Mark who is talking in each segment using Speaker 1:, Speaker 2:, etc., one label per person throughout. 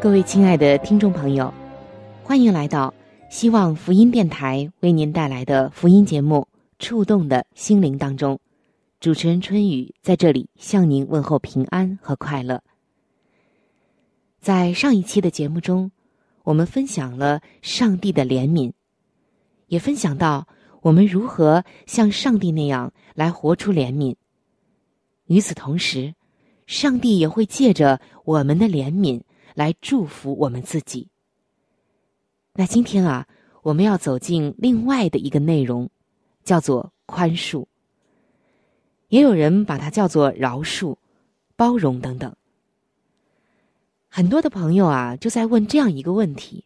Speaker 1: 各位亲爱的听众朋友，欢迎来到希望福音电台为您带来的福音节目。触动的心灵当中，主持人春雨在这里向您问候平安和快乐。在上一期的节目中，我们分享了上帝的怜悯，也分享到我们如何像上帝那样来活出怜悯。与此同时，上帝也会借着我们的怜悯来祝福我们自己。那今天啊，我们要走进另外的一个内容。叫做宽恕，也有人把它叫做饶恕、包容等等。很多的朋友啊，就在问这样一个问题：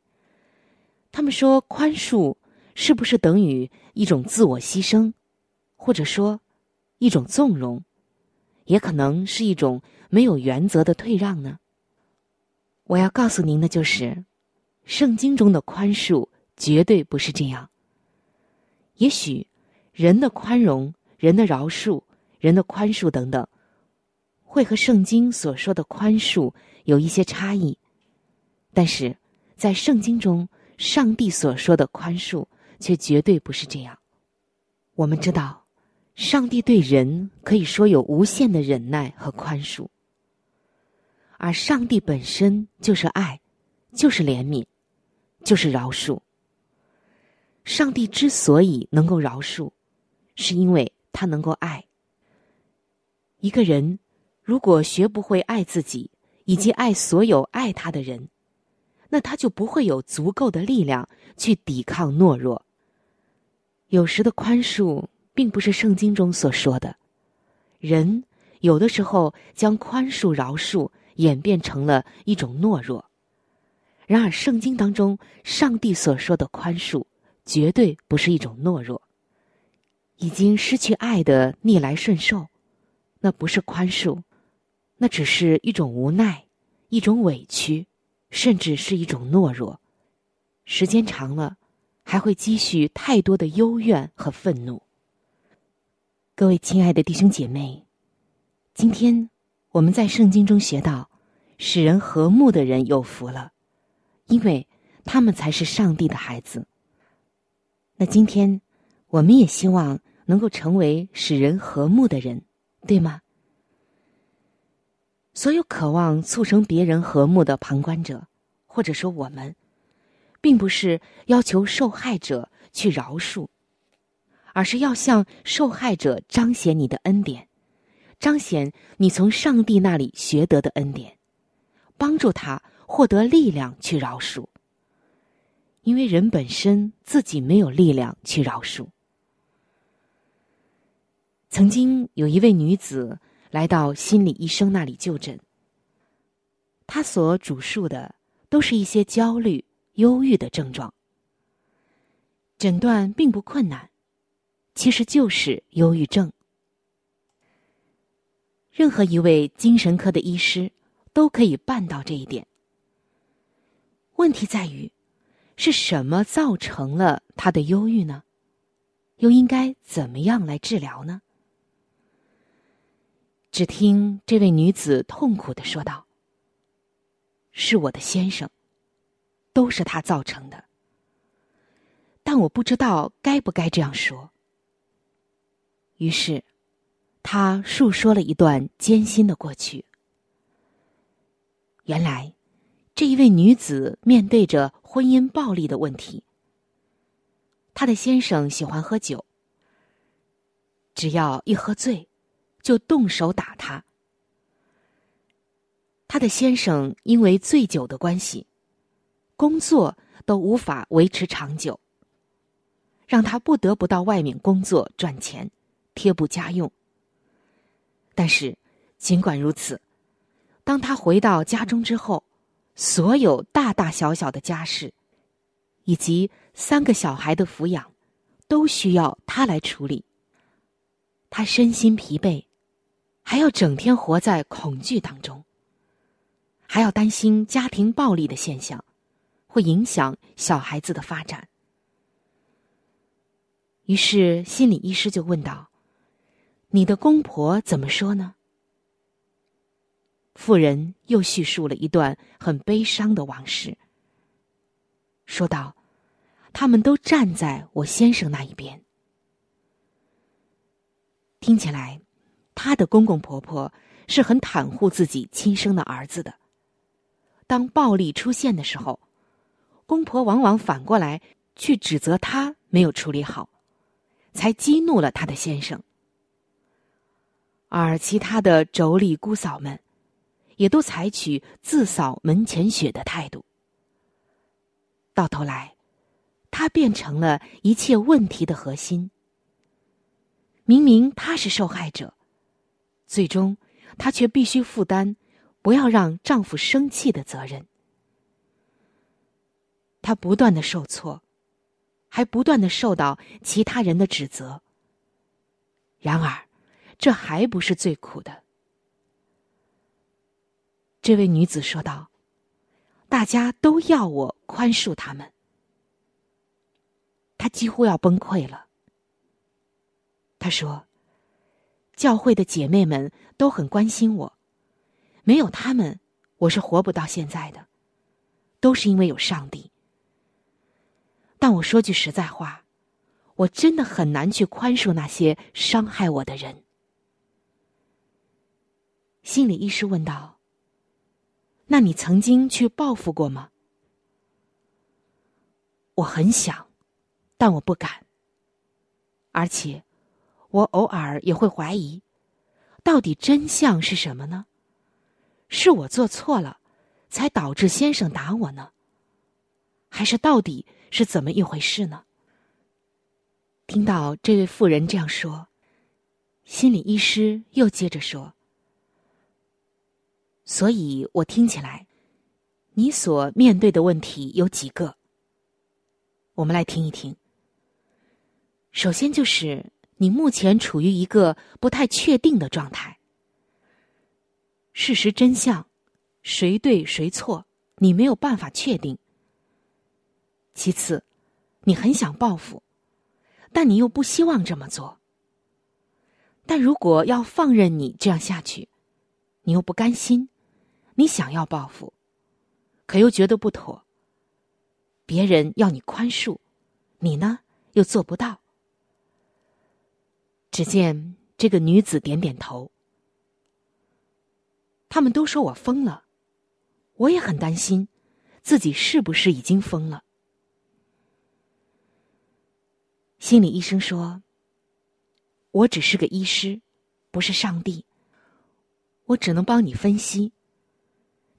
Speaker 1: 他们说，宽恕是不是等于一种自我牺牲，或者说一种纵容，也可能是一种没有原则的退让呢？我要告诉您的就是，圣经中的宽恕绝对不是这样。也许。人的宽容、人的饶恕、人的宽恕等等，会和圣经所说的宽恕有一些差异，但是在圣经中，上帝所说的宽恕却绝对不是这样。我们知道，上帝对人可以说有无限的忍耐和宽恕，而上帝本身就是爱，就是怜悯，就是饶恕。上帝之所以能够饶恕。是因为他能够爱一个人，如果学不会爱自己以及爱所有爱他的人，那他就不会有足够的力量去抵抗懦弱。有时的宽恕并不是圣经中所说的，人有的时候将宽恕饶恕演变成了一种懦弱。然而，圣经当中上帝所说的宽恕，绝对不是一种懦弱。已经失去爱的逆来顺受，那不是宽恕，那只是一种无奈，一种委屈，甚至是一种懦弱。时间长了，还会积蓄太多的幽怨和愤怒。各位亲爱的弟兄姐妹，今天我们在圣经中学到，使人和睦的人有福了，因为他们才是上帝的孩子。那今天我们也希望。能够成为使人和睦的人，对吗？所有渴望促成别人和睦的旁观者，或者说我们，并不是要求受害者去饶恕，而是要向受害者彰显你的恩典，彰显你从上帝那里学得的恩典，帮助他获得力量去饶恕。因为人本身自己没有力量去饶恕。曾经有一位女子来到心理医生那里就诊，她所主述的都是一些焦虑、忧郁的症状。诊断并不困难，其实就是忧郁症。任何一位精神科的医师都可以办到这一点。问题在于，是什么造成了他的忧郁呢？又应该怎么样来治疗呢？只听这位女子痛苦的说道：“是我的先生，都是他造成的。但我不知道该不该这样说。”于是，她述说了一段艰辛的过去。原来，这一位女子面对着婚姻暴力的问题。她的先生喜欢喝酒，只要一喝醉，就动手打她。她的先生因为醉酒的关系，工作都无法维持长久，让他不得不到外面工作赚钱，贴补家用。但是，尽管如此。当他回到家中之后，所有大大小小的家事，以及三个小孩的抚养，都需要他来处理。他身心疲惫，还要整天活在恐惧当中，还要担心家庭暴力的现象会影响小孩子的发展。于是心理医师就问道：“你的公婆怎么说呢？”妇人又叙述了一段很悲伤的往事，说道：“他们都站在我先生那一边。听起来，他的公公婆婆是很袒护自己亲生的儿子的。当暴力出现的时候，公婆往往反过来去指责他没有处理好，才激怒了他的先生。而其他的妯娌姑嫂们。”也都采取自扫门前雪的态度，到头来，他变成了一切问题的核心。明明他是受害者，最终他却必须负担不要让丈夫生气的责任。他不断的受挫，还不断的受到其他人的指责。然而，这还不是最苦的。这位女子说道：“大家都要我宽恕他们。”她几乎要崩溃了。她说：“教会的姐妹们都很关心我，没有他们，我是活不到现在的。都是因为有上帝。但我说句实在话，我真的很难去宽恕那些伤害我的人。”心理医师问道。那你曾经去报复过吗？我很想，但我不敢。而且，我偶尔也会怀疑，到底真相是什么呢？是我做错了，才导致先生打我呢？还是到底是怎么一回事呢？听到这位妇人这样说，心理医师又接着说。所以我听起来，你所面对的问题有几个？我们来听一听。首先就是你目前处于一个不太确定的状态，事实真相，谁对谁错，你没有办法确定。其次，你很想报复，但你又不希望这么做。但如果要放任你这样下去，你又不甘心。你想要报复，可又觉得不妥。别人要你宽恕，你呢又做不到。只见这个女子点点头。他们都说我疯了，我也很担心，自己是不是已经疯了。心理医生说：“我只是个医师，不是上帝，我只能帮你分析。”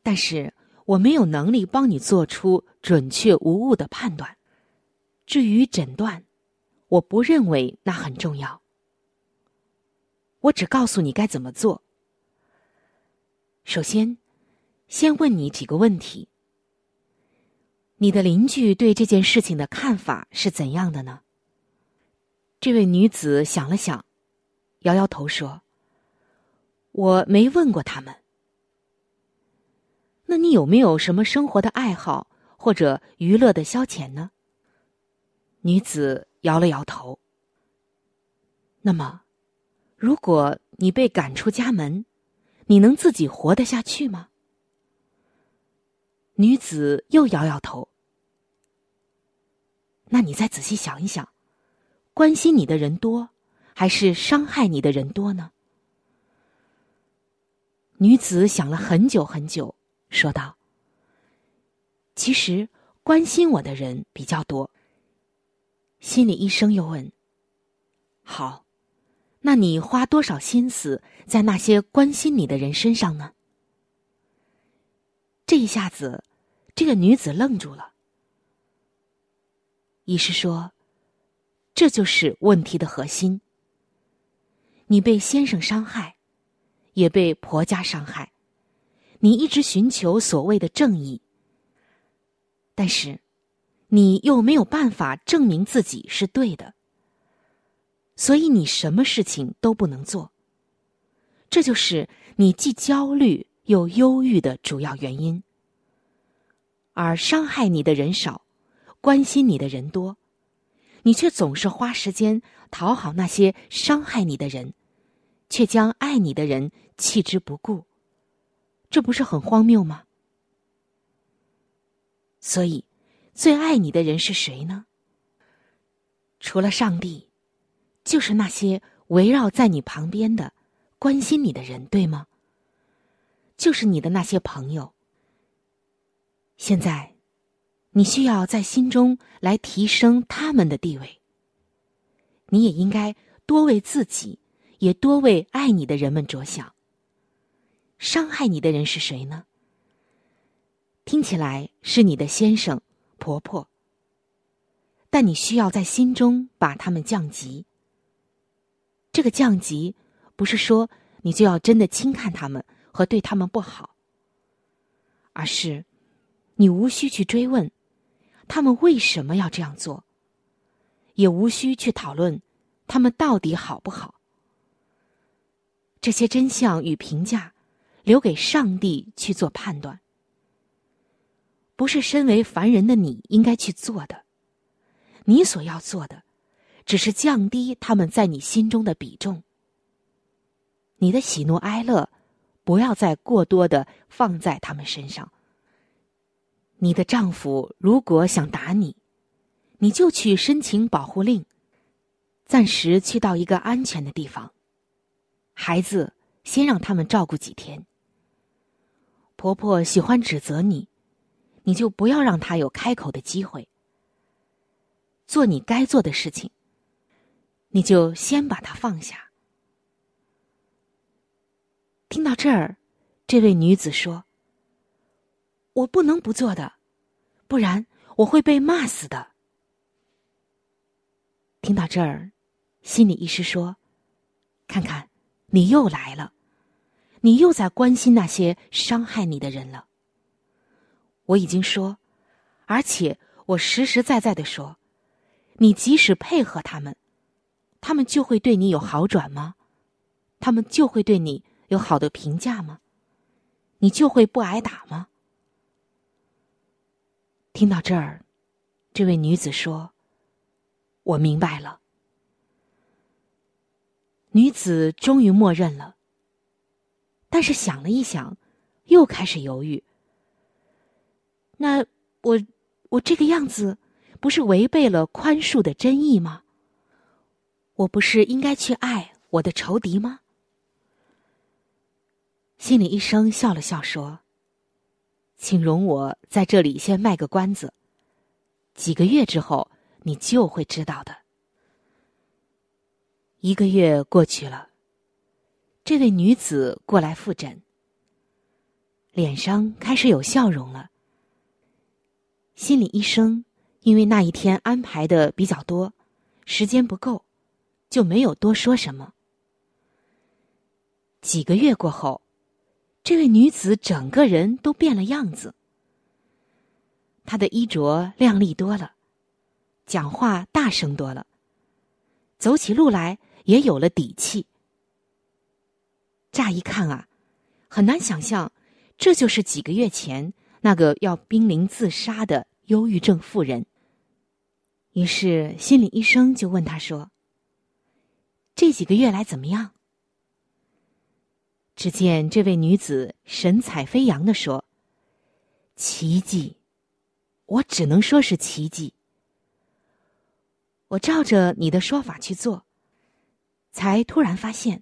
Speaker 1: 但是我没有能力帮你做出准确无误的判断。至于诊断，我不认为那很重要。我只告诉你该怎么做。首先，先问你几个问题：你的邻居对这件事情的看法是怎样的呢？这位女子想了想，摇摇头说：“我没问过他们。”那你有没有什么生活的爱好或者娱乐的消遣呢？女子摇了摇头。那么，如果你被赶出家门，你能自己活得下去吗？女子又摇摇头。那你再仔细想一想，关心你的人多，还是伤害你的人多呢？女子想了很久很久。说道：“其实关心我的人比较多。”心理医生又问：“好，那你花多少心思在那些关心你的人身上呢？”这一下子，这个女子愣住了。医师说：“这就是问题的核心。你被先生伤害，也被婆家伤害。”你一直寻求所谓的正义，但是你又没有办法证明自己是对的，所以你什么事情都不能做。这就是你既焦虑又忧郁的主要原因。而伤害你的人少，关心你的人多，你却总是花时间讨好那些伤害你的人，却将爱你的人弃之不顾。这不是很荒谬吗？所以，最爱你的人是谁呢？除了上帝，就是那些围绕在你旁边的、关心你的人，对吗？就是你的那些朋友。现在，你需要在心中来提升他们的地位。你也应该多为自己，也多为爱你的人们着想。伤害你的人是谁呢？听起来是你的先生、婆婆，但你需要在心中把他们降级。这个降级不是说你就要真的轻看他们和对他们不好，而是你无需去追问他们为什么要这样做，也无需去讨论他们到底好不好。这些真相与评价。留给上帝去做判断，不是身为凡人的你应该去做的。你所要做的，只是降低他们在你心中的比重。你的喜怒哀乐，不要再过多的放在他们身上。你的丈夫如果想打你，你就去申请保护令，暂时去到一个安全的地方。孩子，先让他们照顾几天。婆婆喜欢指责你，你就不要让她有开口的机会。做你该做的事情，你就先把她放下。听到这儿，这位女子说：“我不能不做的，不然我会被骂死的。”听到这儿，心理医师说：“看看，你又来了。”你又在关心那些伤害你的人了。我已经说，而且我实实在在的说，你即使配合他们，他们就会对你有好转吗？他们就会对你有好的评价吗？你就会不挨打吗？听到这儿，这位女子说：“我明白了。”女子终于默认了。但是想了一想，又开始犹豫。那我我这个样子，不是违背了宽恕的真意吗？我不是应该去爱我的仇敌吗？心理医生笑了笑说：“请容我在这里先卖个关子，几个月之后你就会知道的。”一个月过去了。这位女子过来复诊，脸上开始有笑容了。心理医生因为那一天安排的比较多，时间不够，就没有多说什么。几个月过后，这位女子整个人都变了样子，她的衣着靓丽多了，讲话大声多了，走起路来也有了底气。乍一看啊，很难想象，这就是几个月前那个要濒临自杀的忧郁症妇人。于是心理医生就问他说：“这几个月来怎么样？”只见这位女子神采飞扬的说：“奇迹，我只能说是奇迹。我照着你的说法去做，才突然发现。”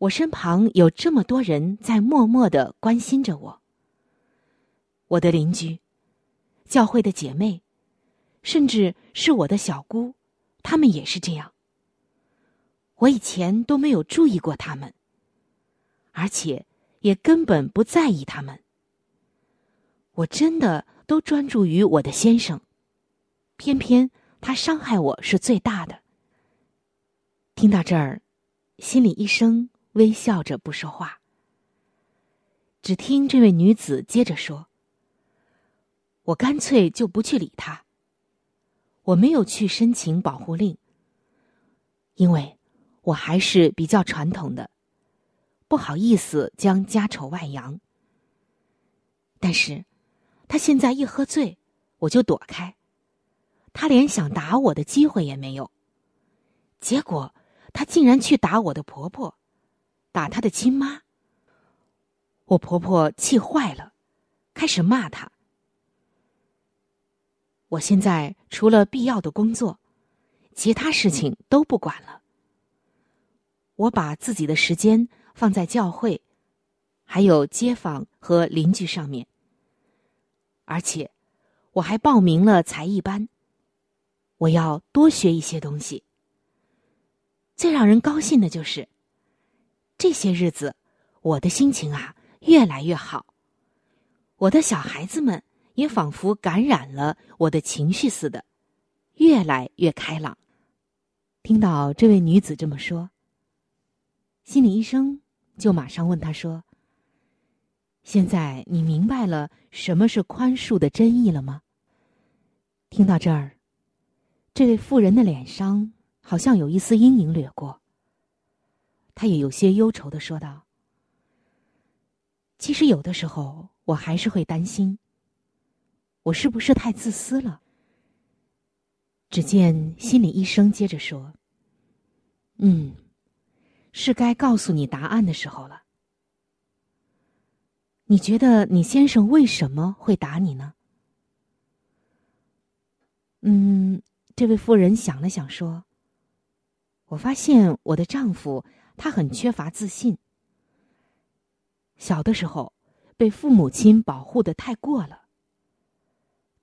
Speaker 1: 我身旁有这么多人在默默的关心着我，我的邻居、教会的姐妹，甚至是我的小姑，他们也是这样。我以前都没有注意过他们，而且也根本不在意他们。我真的都专注于我的先生，偏偏他伤害我是最大的。听到这儿，心理医生微笑着不说话。只听这位女子接着说：“我干脆就不去理他。我没有去申请保护令，因为我还是比较传统的，不好意思将家丑外扬。但是，他现在一喝醉，我就躲开，他连想打我的机会也没有。结果，他竟然去打我的婆婆，打他的亲妈。”我婆婆气坏了，开始骂他。我现在除了必要的工作，其他事情都不管了。我把自己的时间放在教会，还有街坊和邻居上面。而且，我还报名了才艺班。我要多学一些东西。最让人高兴的就是，这些日子我的心情啊。越来越好，我的小孩子们也仿佛感染了我的情绪似的，越来越开朗。听到这位女子这么说，心理医生就马上问她说：“现在你明白了什么是宽恕的真意了吗？”听到这儿，这位妇人的脸上好像有一丝阴影掠过，他也有些忧愁的说道。其实有的时候，我还是会担心，我是不是太自私了？只见心理医生接着说：“嗯，是该告诉你答案的时候了。你觉得你先生为什么会打你呢？”嗯，这位妇人想了想说：“我发现我的丈夫他很缺乏自信。”小的时候，被父母亲保护的太过了。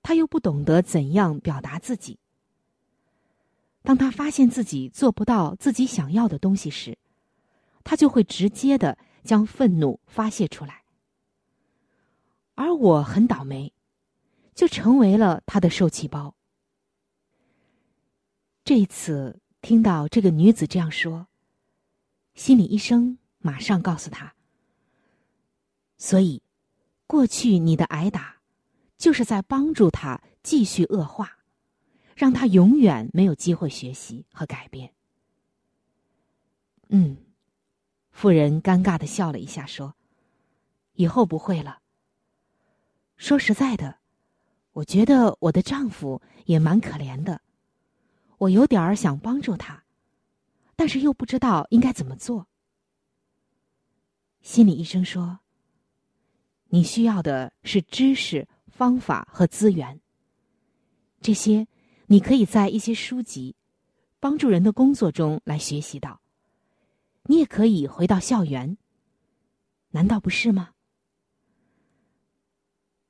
Speaker 1: 他又不懂得怎样表达自己。当他发现自己做不到自己想要的东西时，他就会直接的将愤怒发泄出来。而我很倒霉，就成为了他的受气包。这一次听到这个女子这样说，心理医生马上告诉他。所以，过去你的挨打，就是在帮助他继续恶化，让他永远没有机会学习和改变。嗯，妇人尴尬的笑了一下，说：“以后不会了。”说实在的，我觉得我的丈夫也蛮可怜的，我有点儿想帮助他，但是又不知道应该怎么做。心理医生说。你需要的是知识、方法和资源。这些你可以在一些书籍、帮助人的工作中来学习到。你也可以回到校园，难道不是吗？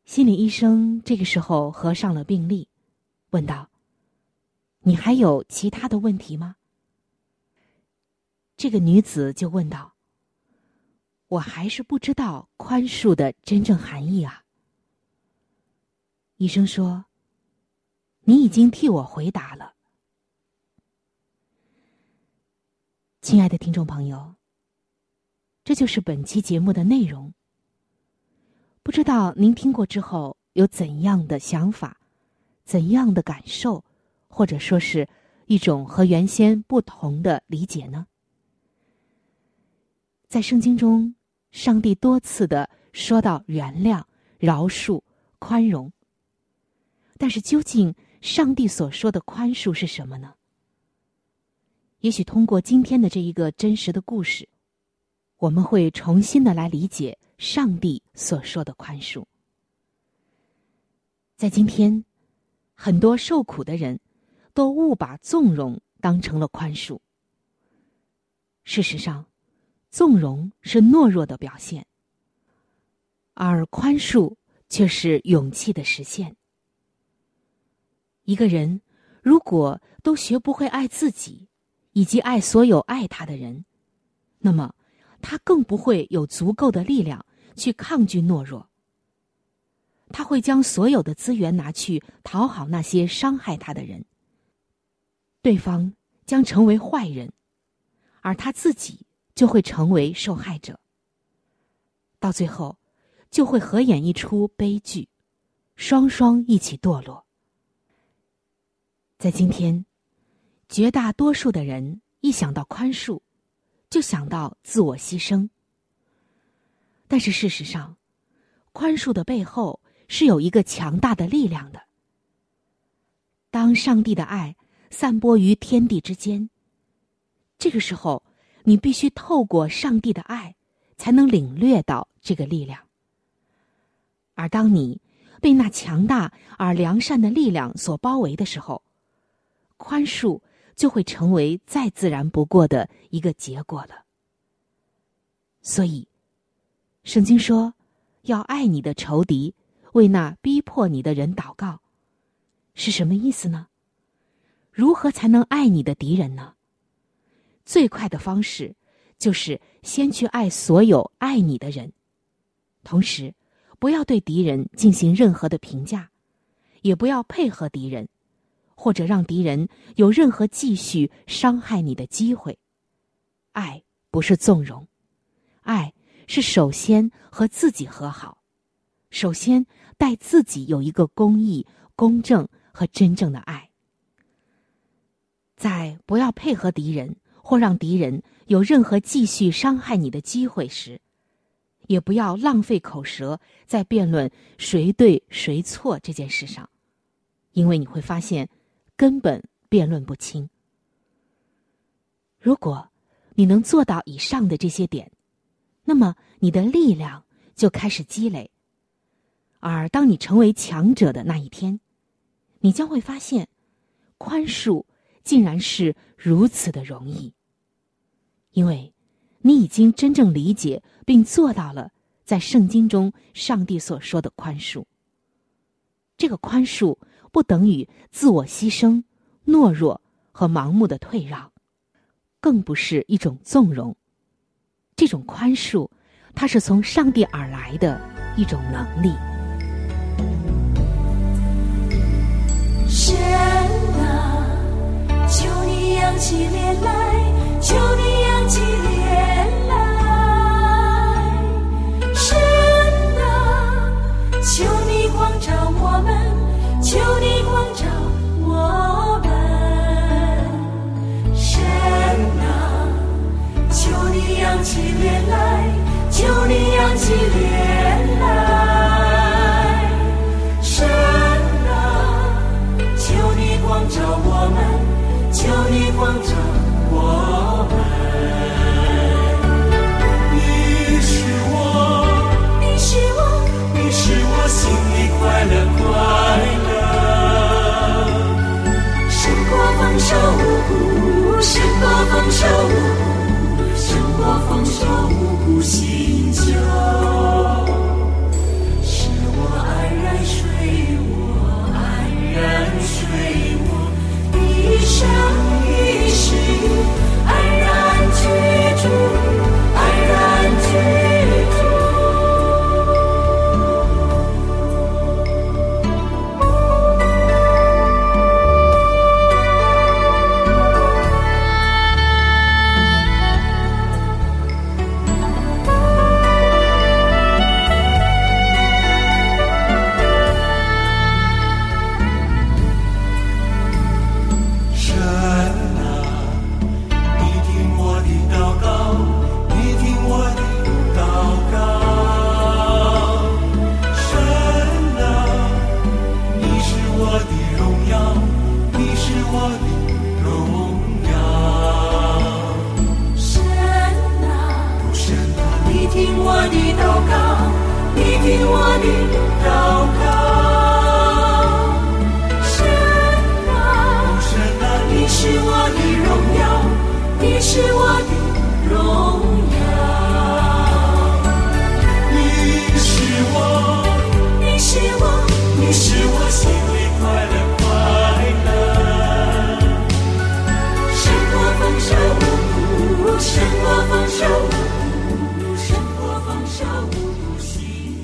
Speaker 1: 心理医生这个时候合上了病历，问道：“你还有其他的问题吗？”这个女子就问道。我还是不知道宽恕的真正含义啊！医生说：“你已经替我回答了。”亲爱的听众朋友，这就是本期节目的内容。不知道您听过之后有怎样的想法、怎样的感受，或者说是一种和原先不同的理解呢？在圣经中。上帝多次的说到原谅、饶恕、宽容，但是究竟上帝所说的宽恕是什么呢？也许通过今天的这一个真实的故事，我们会重新的来理解上帝所说的宽恕。在今天，很多受苦的人都误把纵容当成了宽恕。事实上。纵容是懦弱的表现，而宽恕却是勇气的实现。一个人如果都学不会爱自己，以及爱所有爱他的人，那么他更不会有足够的力量去抗拒懦弱。他会将所有的资源拿去讨好那些伤害他的人，对方将成为坏人，而他自己就会成为受害者。到最后，就会合演一出悲剧，双双一起堕落。在今天，绝大多数的人一想到宽恕，就想到自我牺牲。但是事实上，宽恕的背后是有一个强大的力量的。当上帝的爱散播于天地之间，这个时候，你必须透过上帝的爱。才能领略到这个力量。而当你被那强大而良善的力量所包围的时候，宽恕就会成为再自然不过的一个结果了。所以，圣经说要爱你的仇敌，为那逼迫你的人祷告，是什么意思呢？如何才能爱你的敌人呢？最快的方式。就是先去爱所有爱你的人，同时不要对敌人进行任何的评价，也不要配合敌人，或者让敌人有任何继续伤害你的机会。爱不是纵容，爱是首先和自己和好，首先待自己有一个公义、公正和真正的爱，在不要配合敌人。或让敌人有任何继续伤害你的机会时，也不要浪费口舌在辩论谁对谁错这件事上，因为你会发现根本辩论不清。如果你能做到以上的这些点，那么你的力量就开始积累，而当你成为强者的那一天，你将会发现，宽恕竟然是如此的容易。因为，你已经真正理解并做到了在圣经中上帝所说的宽恕。这个宽恕不等于自我牺牲、懦弱和盲目的退让，更不是一种纵容。这种宽恕，它是从上帝而来的一种能力。
Speaker 2: 神啊，求你扬起脸来，求你。起脸来神啊求你光照我们求你光照我们。神啊求你扬起脸来求你扬起脸来。神啊求你光照我们求你光照我的祷告，神啊，神啊，你是我的荣耀，你是我的荣耀，你是我，你是我，你是我心里快乐。快乐，生活丰，生活丰收。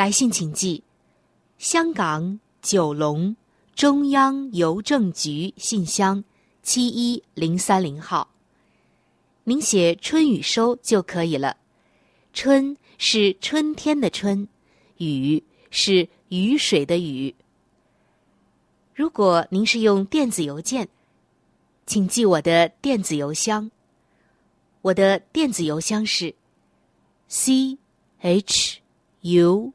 Speaker 1: 来信请寄：香港九龙中央邮政局信箱七一零三零号。您写“春雨收”就可以了。春是春天的春，雨是雨水的雨。如果您是用电子邮件，请寄我的电子邮箱。我的电子邮箱是。c h u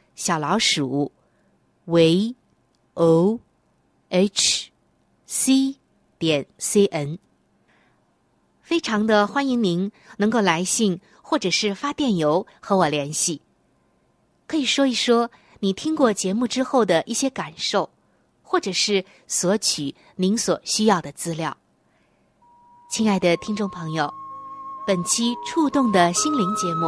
Speaker 1: 小老鼠，v o h c 点 c n。非常的欢迎您能够来信或者是发电邮和我联系，可以说一说你听过节目之后的一些感受，或者是索取您所需要的资料。亲爱的听众朋友。本期触动的心灵节目